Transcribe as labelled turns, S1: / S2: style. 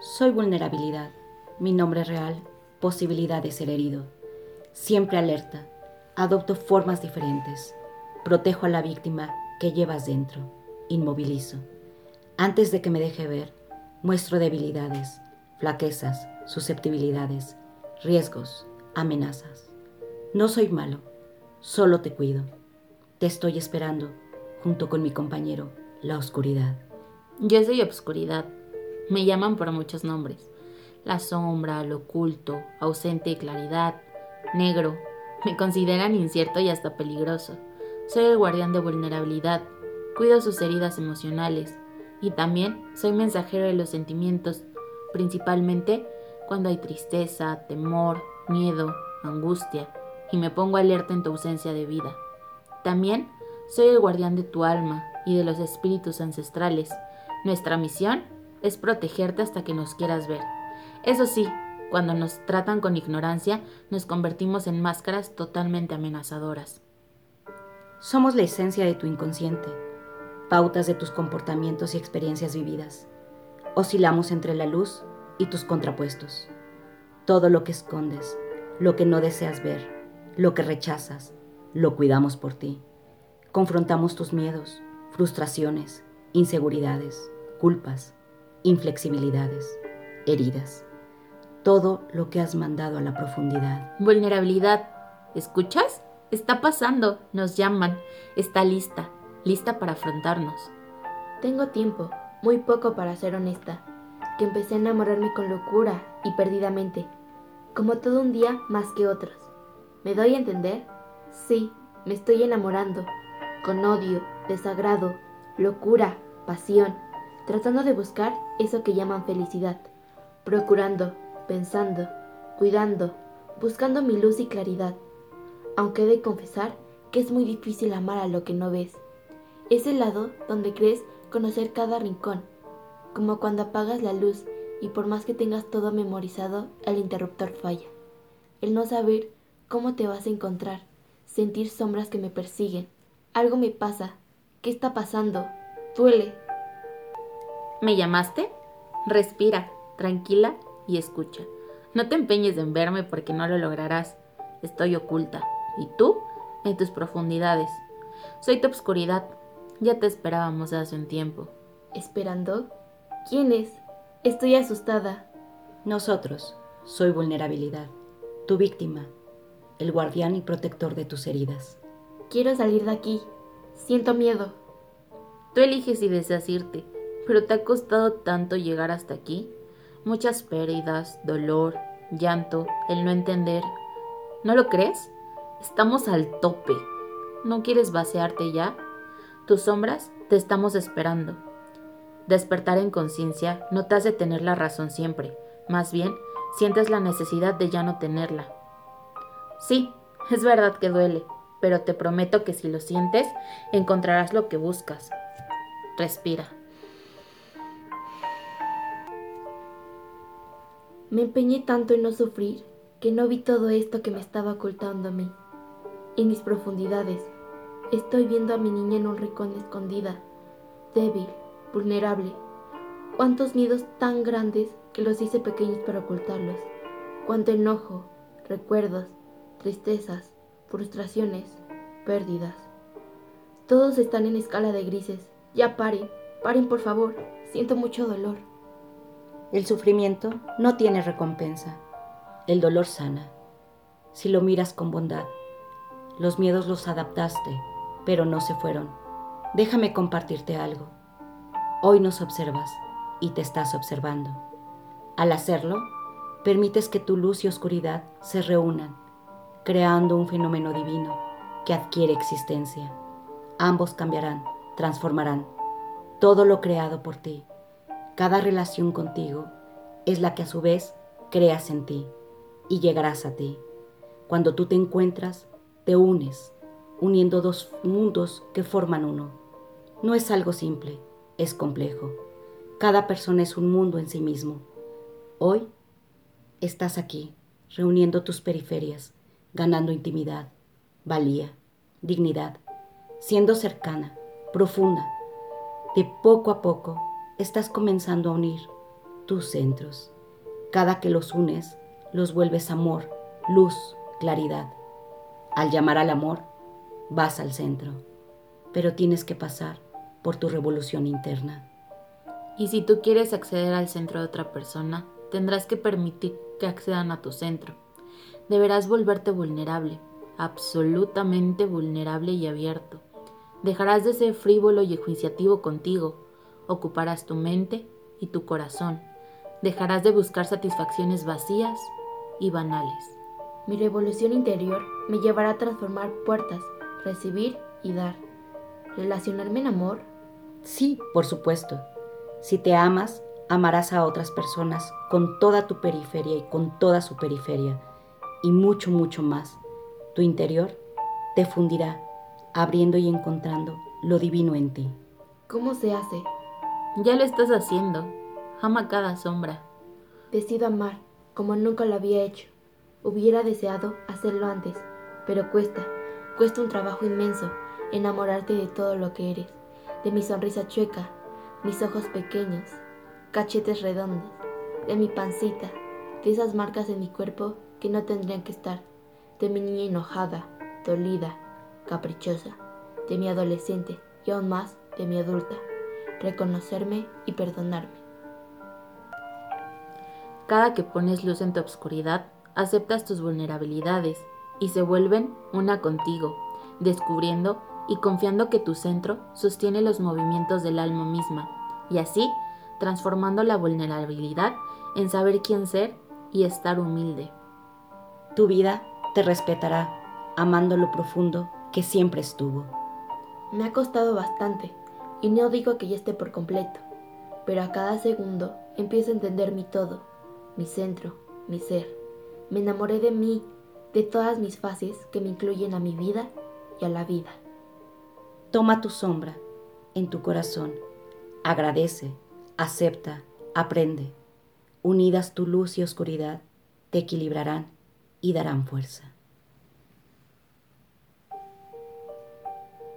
S1: Soy vulnerabilidad. Mi nombre real, posibilidad de ser herido. Siempre alerta. Adopto formas diferentes. Protejo a la víctima que llevas dentro. Inmovilizo. Antes de que me deje ver, muestro debilidades, flaquezas, susceptibilidades, riesgos, amenazas. No soy malo, solo te cuido. Te estoy esperando, junto con mi compañero, la oscuridad.
S2: Yo soy obscuridad. Me llaman por muchos nombres. La sombra, lo oculto, ausente de claridad, negro. Me consideran incierto y hasta peligroso. Soy el guardián de vulnerabilidad. Cuido sus heridas emocionales. Y también soy mensajero de los sentimientos, principalmente cuando hay tristeza, temor, miedo, angustia, y me pongo alerta en tu ausencia de vida. También soy el guardián de tu alma y de los espíritus ancestrales. Nuestra misión es protegerte hasta que nos quieras ver. Eso sí, cuando nos tratan con ignorancia, nos convertimos en máscaras totalmente amenazadoras.
S1: Somos la esencia de tu inconsciente, pautas de tus comportamientos y experiencias vividas. Oscilamos entre la luz y tus contrapuestos. Todo lo que escondes, lo que no deseas ver, lo que rechazas, lo cuidamos por ti. Confrontamos tus miedos, frustraciones, inseguridades, culpas, inflexibilidades, heridas. Todo lo que has mandado a la profundidad.
S2: Vulnerabilidad. ¿Escuchas? Está pasando. Nos llaman. Está lista. Lista para afrontarnos.
S3: Tengo tiempo, muy poco para ser honesta, que empecé a enamorarme con locura y perdidamente, como todo un día más que otros. ¿Me doy a entender? Sí, me estoy enamorando, con odio, desagrado, locura, pasión, tratando de buscar eso que llaman felicidad, procurando, pensando, cuidando, buscando mi luz y claridad, aunque he de confesar que es muy difícil amar a lo que no ves. Es el lado donde crees conocer cada rincón, como cuando apagas la luz y por más que tengas todo memorizado, el interruptor falla. El no saber cómo te vas a encontrar, sentir sombras que me persiguen. Algo me pasa. ¿Qué está pasando? Duele.
S2: ¿Me llamaste? Respira, tranquila y escucha. No te empeñes en verme porque no lo lograrás. Estoy oculta. ¿Y tú? En tus profundidades. Soy tu obscuridad. Ya te esperábamos hace un tiempo.
S3: ¿Esperando? ¿Quién es? Estoy asustada.
S1: Nosotros. Soy vulnerabilidad. Tu víctima. El guardián y protector de tus heridas.
S3: Quiero salir de aquí. Siento miedo.
S2: Tú eliges si deseas irte, pero te ha costado tanto llegar hasta aquí. Muchas pérdidas, dolor, llanto, el no entender. ¿No lo crees? Estamos al tope. ¿No quieres vaciarte ya? Tus sombras te estamos esperando. Despertar en conciencia no te hace tener la razón siempre, más bien sientes la necesidad de ya no tenerla. Sí, es verdad que duele, pero te prometo que si lo sientes, encontrarás lo que buscas. Respira.
S3: Me empeñé tanto en no sufrir que no vi todo esto que me estaba ocultando a mí. En mis profundidades, estoy viendo a mi niña en un rincón escondida, débil, vulnerable. Cuántos miedos tan grandes que los hice pequeños para ocultarlos. Cuánto enojo, recuerdos, tristezas, frustraciones, pérdidas. Todos están en escala de grises. Ya paren, paren por favor. Siento mucho dolor.
S1: El sufrimiento no tiene recompensa. El dolor sana. Si lo miras con bondad. Los miedos los adaptaste, pero no se fueron. Déjame compartirte algo. Hoy nos observas y te estás observando. Al hacerlo, permites que tu luz y oscuridad se reúnan, creando un fenómeno divino que adquiere existencia. Ambos cambiarán, transformarán todo lo creado por ti. Cada relación contigo es la que a su vez creas en ti y llegarás a ti. Cuando tú te encuentras, te unes, uniendo dos mundos que forman uno. No es algo simple, es complejo. Cada persona es un mundo en sí mismo. Hoy estás aquí, reuniendo tus periferias, ganando intimidad, valía, dignidad, siendo cercana, profunda. De poco a poco estás comenzando a unir tus centros. Cada que los unes, los vuelves amor, luz, claridad. Al llamar al amor, vas al centro, pero tienes que pasar por tu revolución interna.
S2: Y si tú quieres acceder al centro de otra persona, tendrás que permitir que accedan a tu centro. Deberás volverte vulnerable, absolutamente vulnerable y abierto. Dejarás de ser frívolo y enjuiciativo contigo, ocuparás tu mente y tu corazón. Dejarás de buscar satisfacciones vacías y banales.
S3: Mi revolución interior me llevará a transformar puertas, recibir y dar. ¿Relacionarme en amor?
S1: Sí, por supuesto. Si te amas, amarás a otras personas con toda tu periferia y con toda su periferia, y mucho, mucho más. Tu interior te fundirá, abriendo y encontrando lo divino en ti.
S3: ¿Cómo se hace?
S2: Ya lo estás haciendo. Ama cada sombra.
S3: Decido amar como nunca lo había hecho. Hubiera deseado hacerlo antes, pero cuesta, cuesta un trabajo inmenso enamorarte de todo lo que eres, de mi sonrisa chueca, mis ojos pequeños, cachetes redondos, de mi pancita, de esas marcas en mi cuerpo que no tendrían que estar, de mi niña enojada, dolida, caprichosa, de mi adolescente y aún más de mi adulta, reconocerme y perdonarme.
S2: Cada que pones luz en tu oscuridad, aceptas tus vulnerabilidades y se vuelven una contigo, descubriendo y confiando que tu centro sostiene los movimientos del alma misma, y así transformando la vulnerabilidad en saber quién ser y estar humilde.
S1: Tu vida te respetará, amando lo profundo que siempre estuvo.
S3: Me ha costado bastante, y no digo que ya esté por completo, pero a cada segundo empiezo a entender mi todo, mi centro, mi ser. Me enamoré de mí, de todas mis fases que me incluyen a mi vida y a la vida.
S1: Toma tu sombra en tu corazón, agradece, acepta, aprende. Unidas tu luz y oscuridad te equilibrarán y darán fuerza.